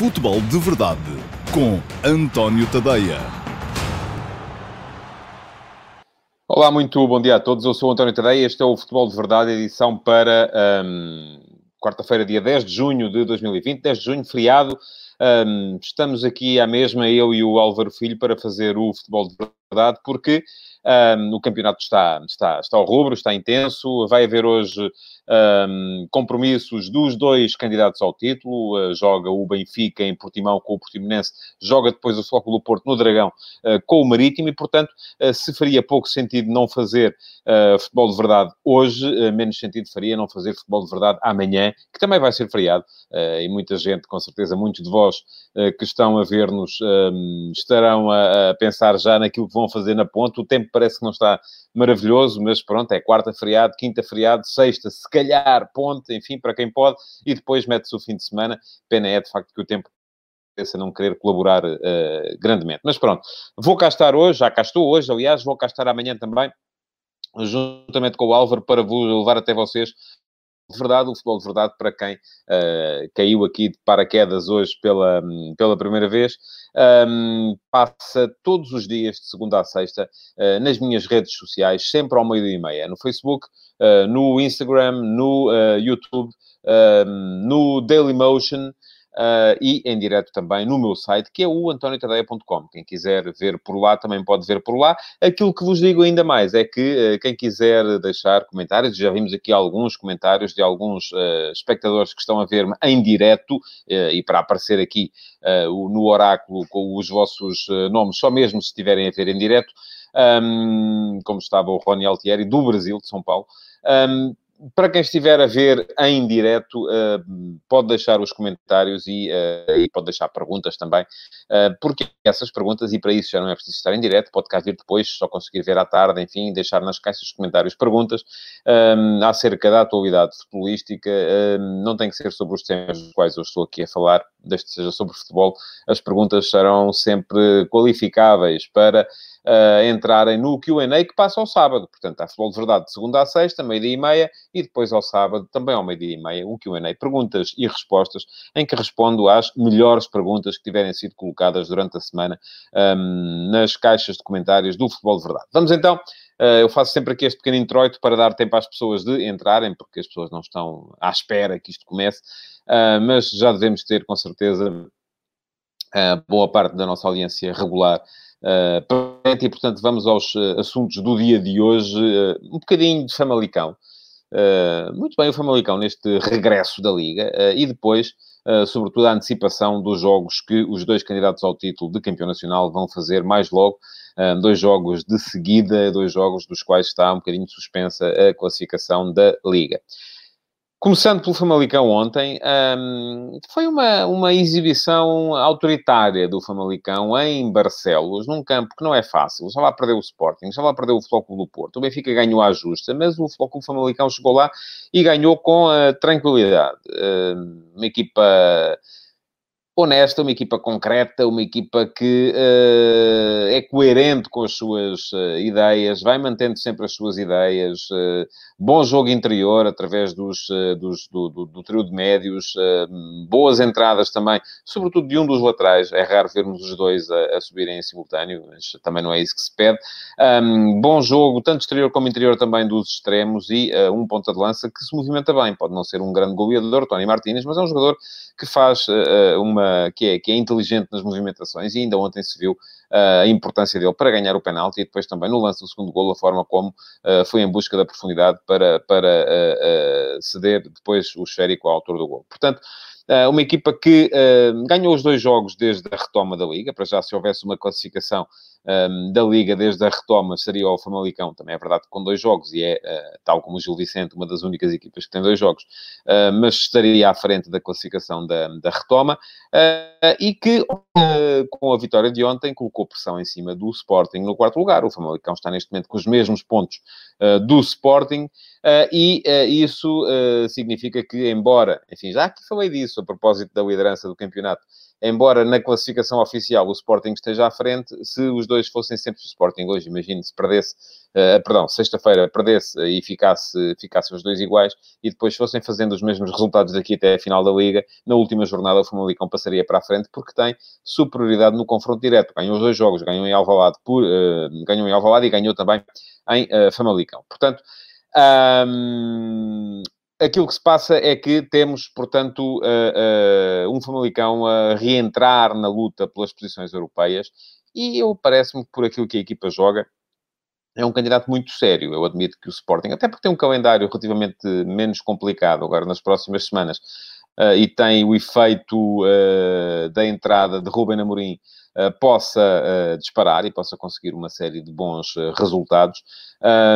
Futebol de Verdade com António Tadeia. Olá, muito bom dia a todos. Eu sou António Tadeia. Este é o Futebol de Verdade, edição para hum, quarta-feira, dia 10 de junho de 2020. 10 de junho, feriado. Hum, estamos aqui à mesma, eu e o Álvaro Filho, para fazer o Futebol de Verdade, porque um, o campeonato está, está, está ao rubro, está intenso. Vai haver hoje um, compromissos dos dois candidatos ao título. Uh, joga o Benfica em Portimão com o Portimonense, joga depois o Futebol do Porto no Dragão uh, com o Marítimo e, portanto, uh, se faria pouco sentido não fazer futebol de verdade hoje, menos sentido faria não fazer futebol de verdade amanhã, que também vai ser feriado. e muita gente, com certeza, muitos de vós que estão a ver-nos estarão a, a pensar já naquilo que vão fazer na ponte. O tempo parece que não está maravilhoso, mas pronto, é quarta feriado, quinta feriado, sexta, se calhar, ponte, enfim, para quem pode, e depois mete-se o fim de semana. Pena é, de facto, que o tempo a não querer colaborar uh, grandemente. Mas pronto, vou cá estar hoje, já cá estou hoje, aliás, vou cá estar amanhã também, juntamente com o Álvaro, para levar até vocês de verdade, o futebol de verdade, para quem uh, caiu aqui de paraquedas hoje pela, pela primeira vez, um, passa todos os dias, de segunda a sexta, uh, nas minhas redes sociais, sempre ao meio-dia e meia, no Facebook, uh, no Instagram, no YouTube, no Dailymotion, uh, e em direto também no meu site, que é o antoniotadeia.com. Quem quiser ver por lá, também pode ver por lá. Aquilo que vos digo ainda mais é que uh, quem quiser deixar comentários, já vimos aqui alguns comentários de alguns uh, espectadores que estão a ver-me em direto, e para aparecer aqui no oráculo com os vossos nomes, só mesmo se estiverem a ver em direto, um, como estava o Rony Altieri, do Brasil, de São Paulo. Um, para quem estiver a ver em direto, uh, pode deixar os comentários e, uh, e, pode deixar perguntas também, uh, porque essas perguntas, e para isso já não é preciso estar em direto, pode cá vir depois, só conseguir ver à tarde, enfim, deixar nas caixas de comentários perguntas um, acerca da atualidade futebolística, um, não tem que ser sobre os temas dos quais eu estou aqui a falar, desde que seja sobre futebol, as perguntas serão sempre qualificáveis para uh, entrarem no Q&A que passa ao sábado. Portanto, há futebol de verdade de segunda a sexta, meio-dia e meia, e depois ao sábado, também ao meio-dia e meia, o Q&A, perguntas e respostas, em que respondo às melhores perguntas que tiverem sido colocadas durante a semana um, nas caixas de comentários do Futebol de Verdade. Vamos então Uh, eu faço sempre aqui este pequeno introito para dar tempo às pessoas de entrarem, porque as pessoas não estão à espera que isto comece, uh, mas já devemos ter, com certeza, uh, boa parte da nossa audiência regular Uh, e, portanto, vamos aos uh, assuntos do dia de hoje. Uh, um bocadinho de Famalicão. Muito bem, o Famalicão neste regresso da Liga. e depois, sobretudo, a antecipação dos jogos que os dois candidatos ao título de campeão nacional vão fazer mais logo. dois jogos de seguida, dois jogos dos quais está um bocadinho suspensa a classificação da Liga. Começando pelo Famalicão ontem, um, foi uma, uma exibição autoritária do Famalicão em Barcelos, num campo que não é fácil. Já lá perdeu o Sporting, já lá perdeu o Futebol do Porto. O Benfica ganhou à justa, mas o Futebol Famalicão chegou lá e ganhou com uh, tranquilidade. Uh, uma equipa honesta, uma equipa concreta, uma equipa que uh, é coerente com as suas uh, ideias, vai mantendo sempre as suas ideias, uh, bom jogo interior através dos, dos do, do, do, trio de médios, boas entradas também, sobretudo de um dos laterais, é raro vermos os dois a, a subirem em simultâneo, mas também não é isso que se pede. Um, bom jogo, tanto exterior como interior também dos extremos e um ponta de lança que se movimenta bem, pode não ser um grande goleador, Tony Martínez, mas é um jogador que faz uma que, é, que é inteligente nas movimentações, e ainda ontem se viu uh, a importância dele para ganhar o penalti e depois também no lance do segundo golo, a forma como uh, foi em busca da profundidade para, para uh, ceder depois o esférico ao autor do golo. Portanto, uma equipa que ganhou os dois jogos desde a retoma da Liga, para já se houvesse uma classificação um, da Liga desde a retoma seria o Famalicão, também é verdade com dois jogos, e é, uh, tal como o Gil Vicente, uma das únicas equipas que tem dois jogos, mas estaria à frente da classificação da, da retoma, e que com a vitória de ontem colocou pressão em cima do Sporting no quarto lugar. O Famalicão está neste momento com os mesmos pontos do Sporting, e isso significa que, embora, enfim, já aqui falei disso a propósito da liderança do campeonato, embora na classificação oficial o Sporting esteja à frente, se os dois fossem sempre o Sporting hoje, imagine se perdesse, uh, perdão, sexta-feira perdesse e ficasse, ficassem os dois iguais e depois fossem fazendo os mesmos resultados daqui até a final da Liga, na última jornada o Famalicão passaria para a frente porque tem superioridade no confronto direto. Ganhou os dois jogos, ganhou em Alvalade, por, uh, ganhou em Alvalade e ganhou também em uh, Famalicão. Portanto, um, aquilo que se passa é que temos, portanto, uh, uh, um Famalicão a reentrar na luta pelas posições europeias e eu parece-me que por aquilo que a equipa joga é um candidato muito sério. Eu admito que o Sporting, até porque tem um calendário relativamente menos complicado agora nas próximas semanas e tem o efeito da entrada de Ruben Amorim eh, possa disparar e possa conseguir uma série de bons resultados.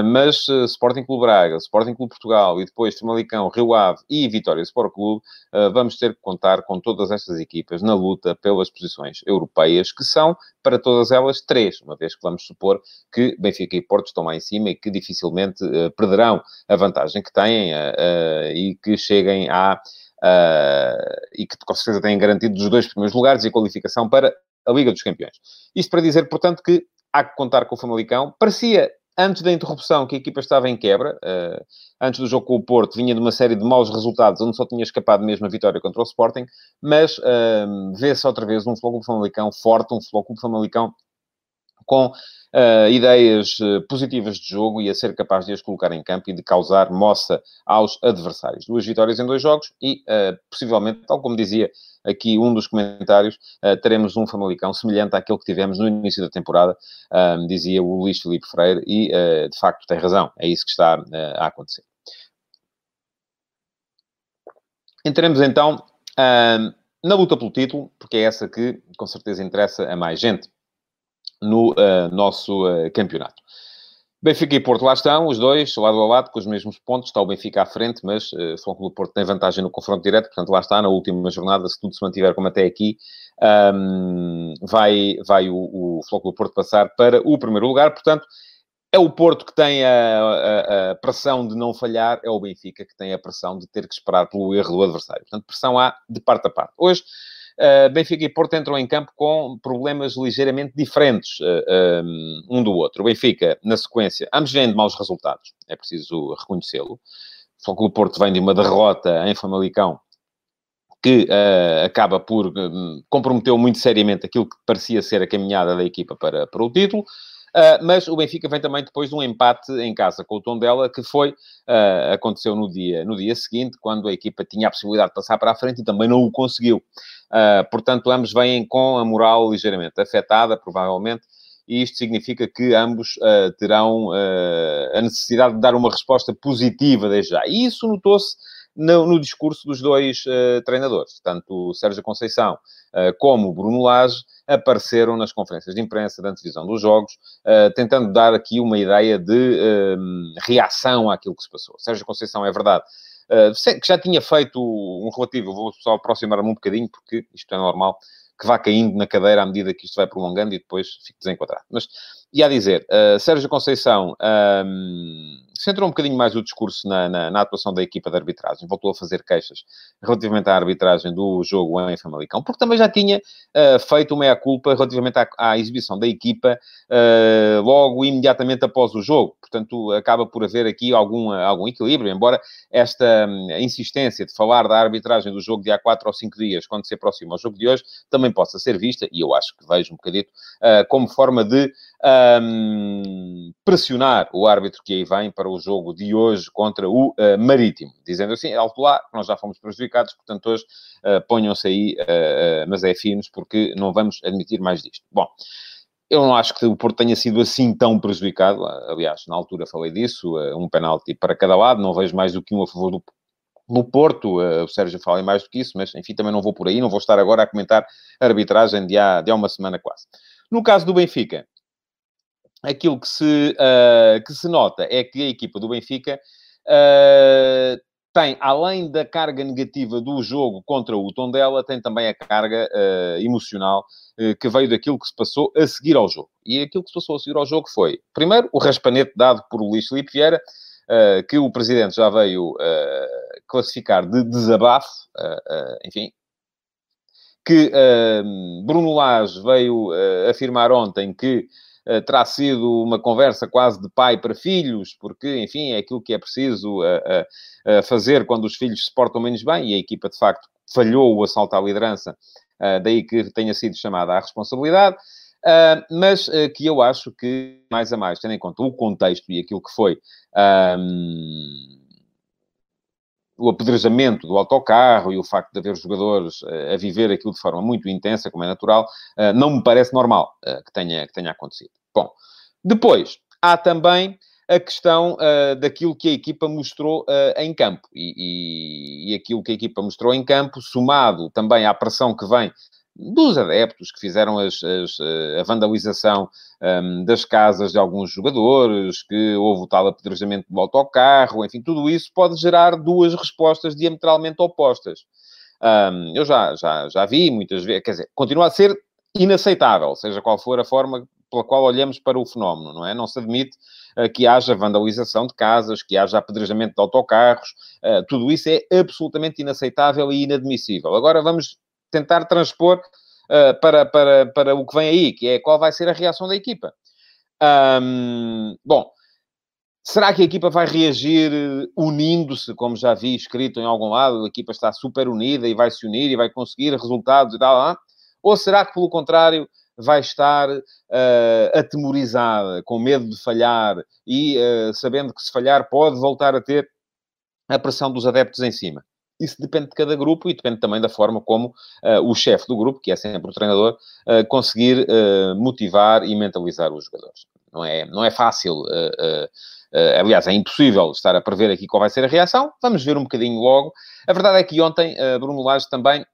mas Sporting Clube Braga, Sporting Clube Portugal e depois Famalicão, Rio Ave e Vitória Sport Clube, vamos ter que contar com todas estas equipas na luta pelas posições europeias, que são, para todas elas, três, uma vez que vamos supor que Benfica e Porto estão lá em cima e que dificilmente perderão a vantagem que têm e que cheguem a... Uh, e que com certeza têm garantido os dois primeiros lugares e a qualificação para a Liga dos Campeões. Isto para dizer, portanto, que há que contar com o Famalicão. Parecia, antes da interrupção, que a equipa estava em quebra. Uh, antes do jogo com o Porto, vinha de uma série de maus resultados, onde só tinha escapado mesmo a vitória contra o Sporting. Mas uh, vê-se outra vez um Flóculo Famalicão forte, um Flóculo Famalicão com uh, ideias positivas de jogo e a ser capaz de as colocar em campo e de causar moça aos adversários. Duas vitórias em dois jogos e, uh, possivelmente, tal como dizia aqui um dos comentários, uh, teremos um Famalicão semelhante àquele que tivemos no início da temporada, dizia o Luís Filipe Freire, e de facto tem razão, é isso que está a acontecer. Entremos então na luta pelo título, porque é essa que com certeza interessa a mais gente no nosso campeonato. Benfica e Porto lá estão, os dois, lado a lado, com os mesmos pontos. Está o Benfica à frente, mas uh, o Clube Porto tem vantagem no confronto direto, portanto lá está, na última jornada, se tudo se mantiver como até aqui, um, vai, vai o, o Flóculo Porto passar para o primeiro lugar. Portanto, é o Porto que tem a, a, a, pressão de não falhar, é o Benfica que tem a pressão de ter que esperar pelo erro do adversário. Portanto, pressão há de parte a parte. Hoje, uh, Benfica e Porto entram em campo com problemas ligeiramente diferentes uh, um, um do outro. O Benfica, na sequência, ambos vêm de maus resultados, é preciso reconhecê-lo. Só que o Porto vem de uma derrota em Famalicão que uh, acaba por uh, comprometeu muito seriamente aquilo que parecia ser a caminhada da equipa para, para o título. Uh, mas o Benfica vem também depois de um empate em casa com o Tondela, que foi, uh, aconteceu no dia, no dia seguinte, quando a equipa tinha a possibilidade de passar para a frente e também não o conseguiu. Uh, portanto, ambos vêm com a moral ligeiramente afetada, provavelmente, e isto significa que ambos terão a necessidade de dar uma resposta positiva desde já. E isso notou-se no, no, discurso dos dois treinadores, tanto o Sérgio Conceição como o Bruno Lage, apareceram nas conferências de imprensa da antevisão dos jogos, tentando dar aqui uma ideia de reação àquilo que se passou. Sérgio Conceição, é verdade, que já tinha feito um relativo, vou só aproximar-me um bocadinho, porque isto é normal, que vá caindo na cadeira à medida que isto vai prolongando e depois fique desenquadrado. Mas, e a dizer, uh, Sérgio Conceição um, centrou um bocadinho mais o discurso na, na, na, atuação da equipa de arbitragem, voltou a fazer queixas relativamente à arbitragem do jogo em Famalicão, porque também já tinha uh, feito uma meia-culpa relativamente à, à, exibição da equipa uh, logo imediatamente após o jogo. Portanto, acaba por haver aqui algum, algum equilíbrio, embora esta um, insistência de falar da arbitragem do jogo de há 4 ou 5 dias, quando se aproxima ao jogo de hoje, também possa ser vista, e eu acho que vejo um bocadito, uh, como forma de um, pressionar o árbitro que aí vem para o jogo de hoje contra o uh, Marítimo, dizendo assim, alto lá, nós já fomos prejudicados, portanto hoje uh, ponham-se aí, mas é firmes, porque não vamos admitir mais disto. Bom, eu não acho que o Porto tenha sido assim tão prejudicado. Aliás, na altura falei disso, um penalti para cada lado, não vejo mais do que um a favor do, Porto. O Sérgio fala mais do que isso, mas enfim, também não vou por aí, não vou estar agora a comentar a arbitragem de há, de há uma semana quase. No caso do Benfica, aquilo que se, uh, que se nota é que a equipa do Benfica uh, tem, além da carga negativa do jogo contra o Tondela, tem também a carga uh, emocional que veio daquilo que se passou a seguir ao jogo. E aquilo que se passou a seguir ao jogo foi, primeiro, o raspanete dado por Luís Filipe Vieira, que o Presidente já veio classificar de desabafo, enfim, que Bruno Lage veio afirmar ontem que terá sido uma conversa quase de pai para filhos, porque, enfim, é aquilo que é preciso fazer quando os filhos se portam menos bem, e a equipa, de facto, falhou o assalto à liderança, daí que tenha sido chamada à responsabilidade. Uh, mas uh, que eu acho que, mais a mais, tendo em conta o contexto e aquilo que foi um, o apedrejamento do autocarro e o facto de haver jogadores uh, a viver aquilo de forma muito intensa, como é natural, não me parece normal que, tenha, que tenha acontecido. Bom, depois, há também a questão uh, daquilo que a equipa mostrou uh, em campo. E, e, e, aquilo que a equipa mostrou em campo, somado também à pressão que vem dos adeptos que fizeram as, as, eh, a vandalização um, das casas de alguns jogadores, que houve o tal apedrejamento do autocarro, enfim, tudo isso pode gerar duas respostas diametralmente opostas. Um, eu já, já, já vi muitas vezes, quer dizer, continua a ser inaceitável, seja qual for a forma pela qual olhamos para o fenómeno, não é? Não se admite uh, que haja vandalização de casas, que haja apedrejamento de autocarros, uh, tudo isso é absolutamente inaceitável e inadmissível. Agora vamos tentar transpor uh, para, para, para o que vem aí, que é qual vai ser a reação da equipa. Um, bom, será que a equipa vai reagir unindo-se, como já vi escrito em algum lado, a equipa está super unida e vai se unir e vai conseguir resultados e tal, ou será que, pelo contrário, vai estar uh, atemorizada, com medo de falhar e uh, sabendo que se falhar pode voltar a ter a pressão dos adeptos em cima? Isso depende de cada grupo e depende também da forma como uh, o chefe do grupo, que é sempre o treinador, uh, conseguir uh, motivar e mentalizar os jogadores. Não é, não é fácil, aliás, é impossível estar a prever aqui qual vai ser a reação. Vamos ver um bocadinho logo. A verdade é que ontem Bruno Lage também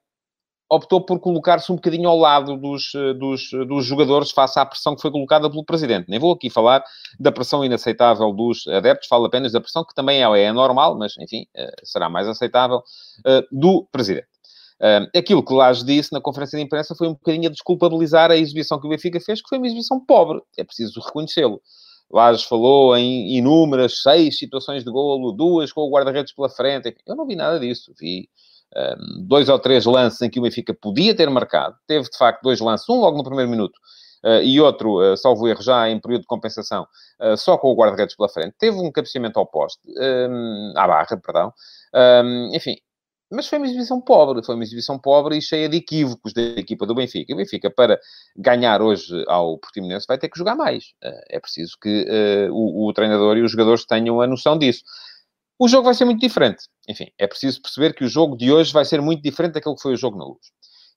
optou por colocar-se um bocadinho ao lado dos, eh, dos, eh, dos jogadores face à pressão que foi colocada pelo Presidente. Nem vou aqui falar da pressão inaceitável dos adeptos, falo apenas da pressão que também é, é normal, mas, enfim, eh, será mais aceitável, do Presidente. Aquilo que Lage disse na conferência de imprensa foi um bocadinho a desculpabilizar a exibição que o Benfica fez, que foi uma exibição pobre, é preciso reconhecê-lo. Lages falou em inúmeras seis situações de golo, duas com o guarda-redes pela frente. Eu não vi nada disso. Vi dois ou três lances em que o Benfica podia ter marcado. Teve, de facto, dois lances, um logo no primeiro minuto, Uh, e outro, uh, salvo erro, já em período de compensação, uh, só com o guarda-redes pela frente. Teve um cabeceamento ao poste, à barra, perdão. Enfim, mas foi uma exibição pobre, foi uma exibição pobre e cheia de equívocos da equipa do Benfica. O Benfica, para ganhar hoje ao Portimonense, vai ter que jogar mais. é preciso que o, o treinador e os jogadores tenham a noção disso. O jogo vai ser muito diferente. Enfim, é preciso perceber que o jogo de hoje vai ser muito diferente daquele que foi o jogo na luz.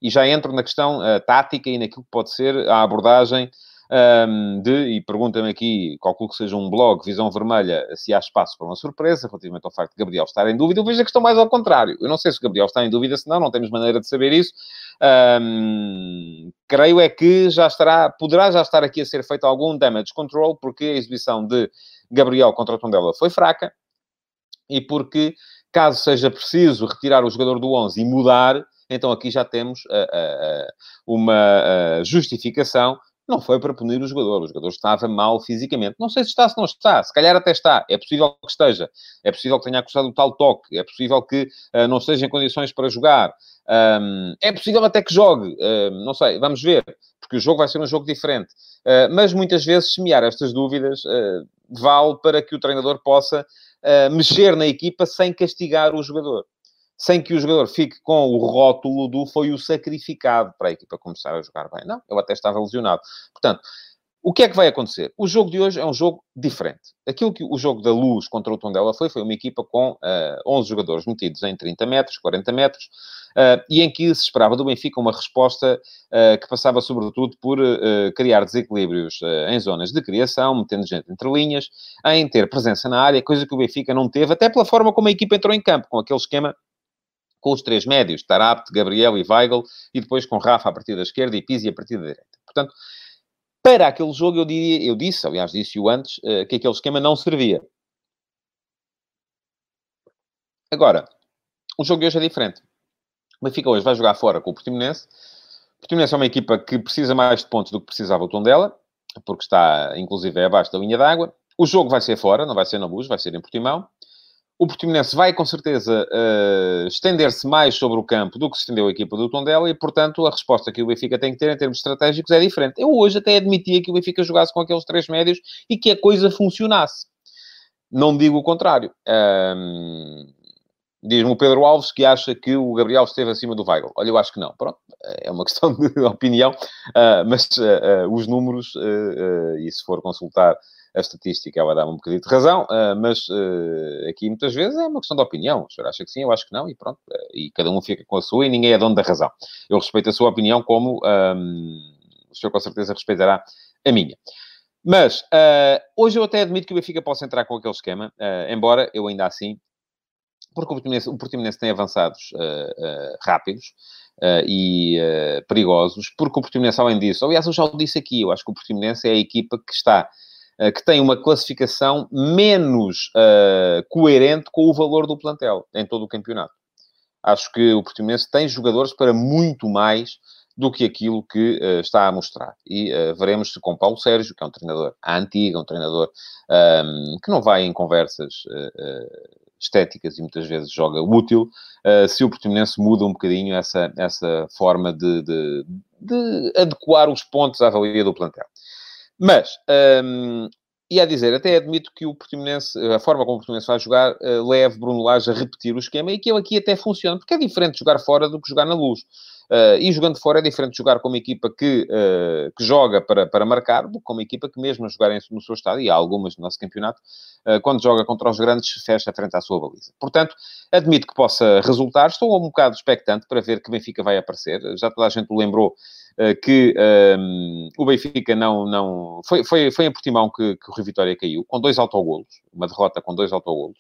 E já entro na questão uh, tática e naquilo que pode ser a abordagem um, ehm, de, e pergunta-me aqui, calculo que seja um blog, Visão Vermelha, se há espaço para uma surpresa relativamente ao facto de Gabriel estar em dúvida. Eu vejo a questão mais ao contrário. Eu não sei se o Gabriel está em dúvida, se não, não temos maneira de saber isso. Um, ehm, creio é que já estará, poderá já estar aqui a ser feito algum damage control, porque a exibição de Gabriel contra o Tondela foi fraca, e porque, caso seja preciso retirar o jogador do 11 e mudar, então aqui já temos uh, uh, uma uh, justificação. Não foi para punir o jogador, o jogador estava mal fisicamente. Não sei se está, se não está, se calhar até está. É possível que esteja, é possível que tenha acusado o tal toque, é possível que não esteja em condições para jogar. É possível até que jogue, não sei, vamos ver, porque o jogo vai ser um jogo diferente. Mas muitas vezes semear estas dúvidas vale para que o treinador possa uh, mexer na equipa sem castigar o jogador. Sem que o jogador fique com o rótulo do foi o sacrificado para a equipa começar a jogar bem. Não, eu até estava lesionado. Portanto, o que é que vai acontecer? O jogo de hoje é um jogo diferente. Aquilo que o jogo da Luz contra o Tondela foi, foi uma equipa com uh, eh, 11 jogadores metidos em 30 metros, 40 metros, uh, e em que se esperava do Benfica uma resposta uh, que passava sobretudo por criar desequilíbrios em zonas de criação, metendo gente entre linhas, em ter presença na área, coisa que o Benfica não teve, até pela forma como a equipa entrou em campo, com aquele esquema com os três médios, Tarapt, Gabriel e Weigl, e depois com Rafa a partir da esquerda e Pizzi a partir da direita. Portanto, para aquele jogo, eu, diria, eu disse, aliás, disse-o antes, uh, que aquele esquema não servia. Agora, o jogo de hoje é diferente. O Benfica hoje vai jogar fora com o Portimonense. O Portimonense é uma equipa que precisa mais de pontos do que precisava o Tondela, porque está, inclusive, abaixo da linha d'água. O jogo vai ser fora, não vai ser na luz, vai ser em Portimão. O Portimonense vai, com certeza, uh, estender-se mais sobre o campo do que se estendeu a equipa do Tondela e, portanto, a resposta que o Benfica tem que ter em termos estratégicos é diferente. Eu hoje até admitia que o Benfica jogasse com aqueles três médios e que a coisa funcionasse. Não digo o contrário. Um, Diz-me o Pedro Alves que acha que o Gabriel esteve acima do Weigl. Olha, eu acho que não. Pronto, é uma questão de opinião, uh, mas uh, os números, e se for consultar a estatística, ela dá-me um bocadinho de razão, mas aqui muitas vezes é uma questão de opinião. O senhor acha que sim, eu acho que não, e pronto. e cada um fica com a sua e ninguém é dono da razão. Eu respeito a sua opinião como um, o senhor com certeza respeitará a minha. Mas uh, hoje eu até admito que o Benfica possa entrar com aquele esquema, uh, embora eu ainda assim porque o Portimonense, o Portimonense tem avançados uh, rápidos e perigosos, porque o Portimonense, além disso, aliás, eu já o disse aqui, eu acho que o Portimonense é a equipa que está, que tem uma classificação menos coerente com o valor do plantel em todo o campeonato. Acho que o Portimonense tem jogadores para muito mais do que aquilo que uh, está a mostrar. E uh, veremos se com Paulo Sérgio, que é um treinador antigo, um treinador um, que não vai em conversas uh, estéticas e muitas vezes joga útil, uh, se o Portimonense muda um bocadinho essa, essa forma de, de, de adequar os pontos à avalia do plantel. Mas, um, e a dizer, até admito que o Portimonense, a forma como o Portimonense vai jogar, uh, leve Bruno Lage a repetir o esquema e que ele aqui até funciona, porque é diferente jogar fora do que jogar na luz. Uh, e jogando fora é diferente jogar com uma equipa que, uh, que joga para, para marcar do que com uma equipa que, mesmo a jogar no seu estado, e há algumas no nosso campeonato, uh, quando joga contra os grandes, fecha frente à sua baliza. Portanto, admito que possa resultar. Estou um bocado expectante para ver que Benfica vai aparecer. Já toda a gente lembrou que um, o Benfica não... não foi, foi, foi em Portimão que, que o Rio Vitória caiu, com dois autogolos. Uma derrota com dois autogolos.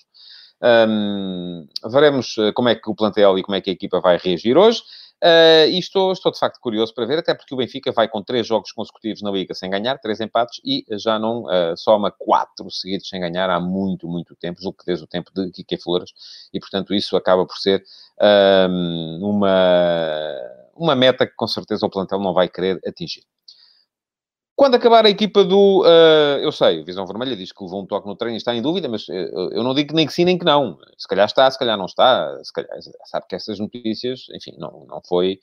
Um, veremos como é que o plantel e como é que a equipa vai reagir hoje. Uh, e estou, estou, de facto curioso para ver, até porque o Benfica vai com três jogos consecutivos na Liga sem ganhar, três empates, e já não uh, soma quatro seguidos sem ganhar há muito, muito tempo, julgo que desde o tempo de Kike Flores, e portanto isso acaba por ser uh, uma, uma meta que com certeza o plantel não vai querer atingir. Quando acabar a equipa do. Uh, eu sei, a Visão Vermelha diz que levou um toque no treino e está em dúvida, mas eu, eu não digo nem que sim nem que não. Se calhar está, se calhar não está. Se calhar, sabe que essas notícias, enfim, não, não foi.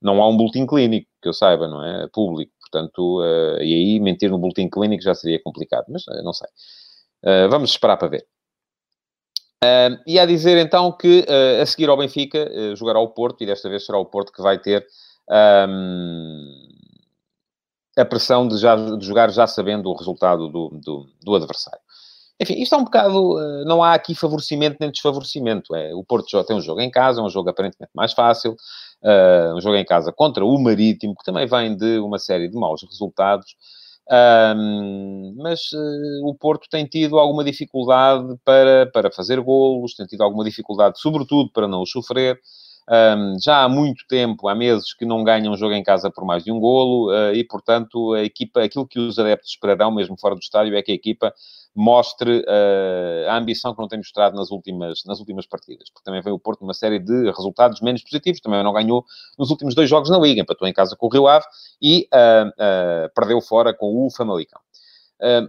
Não há um boletim clínico que eu saiba, não é? Público. Portanto, uh, e aí mentir no boletim clínico já seria complicado, mas uh, não sei. vamos esperar para ver. e a dizer então que a seguir ao Benfica jogará o Porto, e desta vez será o Porto que vai ter. Um, a pressão de, já, de jogar já sabendo o resultado do, do, do, adversário. Enfim, isto é um bocado. Eh, não há aqui favorecimento nem desfavorecimento. É, o Porto já tem um jogo em casa, um jogo aparentemente mais fácil, uh, um jogo em casa contra o Marítimo, que também vem de uma série de maus resultados. Um, mas uh, o Porto tem tido alguma dificuldade para, para fazer golos, tem tido alguma dificuldade, sobretudo, para não os sofrer. Um, já há muito tempo, há meses, que não ganham um jogo em casa por mais de um golo uh, e, portanto, a equipa, aquilo que os adeptos esperarão, mesmo fora do estádio, é que a equipa mostre uh, a ambição que não tem mostrado nas últimas, nas últimas partidas. Porque também veio o Porto numa série de resultados menos positivos. Também não ganhou nos últimos dois jogos na Liga. Empatou em casa com o Rio Ave e uh, perdeu fora com o Famalicão.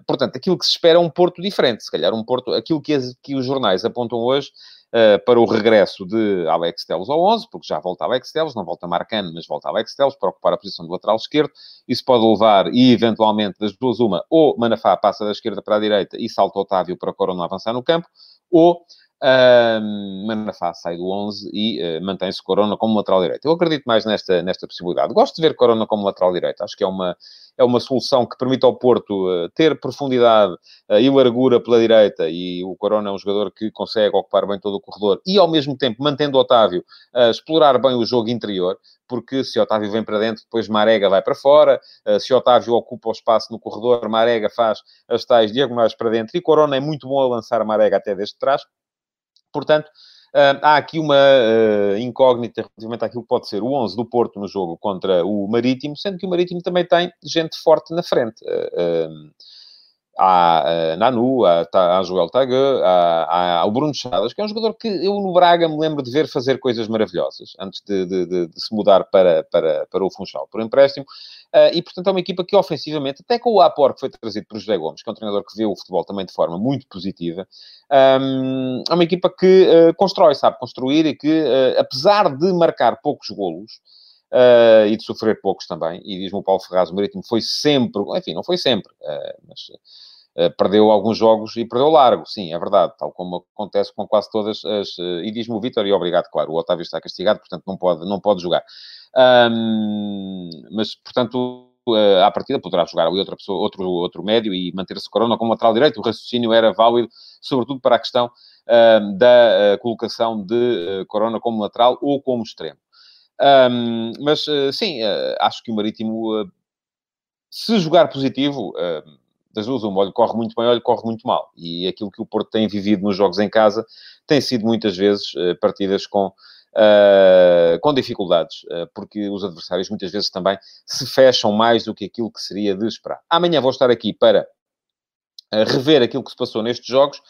Portanto, aquilo que se espera é um Porto diferente. Se calhar um Porto... Aquilo que, que os jornais apontam hoje uh, para o regresso de Alex Teles ao 11, porque já volta Alex Teles, não volta Marcano, mas volta Alex Teles para ocupar a posição do lateral esquerdo. Isso pode levar, e eventualmente, das duas uma, ou Manafá passa da esquerda para a direita e salta Otávio para Corona avançar no campo, ou Uh, Manafá sai do 11 e uh, mantém-se Corona como lateral direito. Eu acredito mais nesta, nesta possibilidade. Gosto de ver Corona como lateral direito. Acho que é uma, é uma solução que permite ao Porto uh, ter profundidade uh, e largura pela direita, e o Corona é um jogador que consegue ocupar bem todo o corredor, e ao mesmo tempo, mantendo Otávio, uh, explorar bem o jogo interior, porque se Otávio vem para dentro, depois Marega vai para fora, se Otávio ocupa o espaço no corredor, Marega faz as tais diagonais para dentro, e Corona é muito bom a lançar Marega até desde trás. Portanto, há aqui uma uh, incógnita relativamente àquilo que pode ser o 11 do Porto no jogo contra o Marítimo, sendo que o Marítimo também tem gente forte na frente. Há uh, Nanu, há, há Joel Tague, há, há, o Bruno Chadas, que é um jogador que eu no Braga me lembro de ver fazer coisas maravilhosas antes de, de, de, de se mudar para, para, para o Funchal por empréstimo. Uh, e, portanto, é uma equipa que ofensivamente, até com o Apor que foi trazido por José Gomes, que é um treinador que vê o futebol também de forma muito positiva, um, é uma equipa que uh, constrói, sabe construir e que, uh, apesar de marcar poucos golos, uh, e de sofrer poucos também. E diz-me o Paulo Ferraz, o Marítimo foi sempre, enfim, não foi sempre, uh, mas uh, perdeu alguns jogos e perdeu largo, sim, é verdade, tal como acontece com quase todas as. e diz-me o Vitor, e obrigado, claro, o Otávio está castigado, portanto não pode, não pode jogar. Um, mas, portanto, uh, à partida poderá jogar ali outra pessoa, outro, outro médio e manter-se Corona como lateral direito. O raciocínio era válido, sobretudo para a questão uh, da uh, colocação de Corona como lateral ou como extremo. Um, mas, uh, sim, uh, acho que o Marítimo, uh, se jogar positivo, das duas, uma, olha, corre muito bem, olha, corre muito mal. E aquilo que o Porto tem vivido nos jogos em casa tem sido muitas vezes partidas com, com dificuldades, porque os adversários muitas vezes também se fecham mais do que aquilo que seria de esperar. Amanhã vou estar aqui para rever aquilo que se passou nestes jogos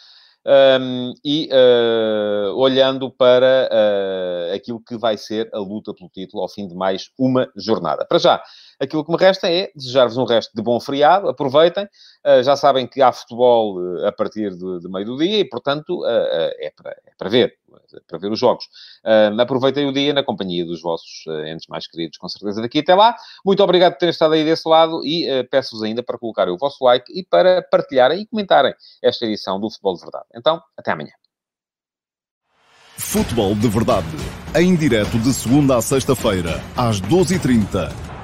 um, e uh, olhando para uh, aquilo que vai ser a luta pelo título ao fim de mais uma jornada. Para já, aquilo que me resta é desejar-vos um resto de bom feriado, aproveitem, uh, já sabem que há futebol a partir de, de, meio do dia e, portanto, é para, é, para, ver, para ver os jogos. aproveitem o dia na companhia dos vossos entes mais queridos, com certeza daqui até lá. Muito obrigado por terem estado aí desse lado e peço-vos ainda para colocarem o vosso like e para partilharem e comentarem esta edição do Futebol de Verdade. Então, até amanhã. Futebol de Verdade, em direto de segunda a sexta-feira, às 12h30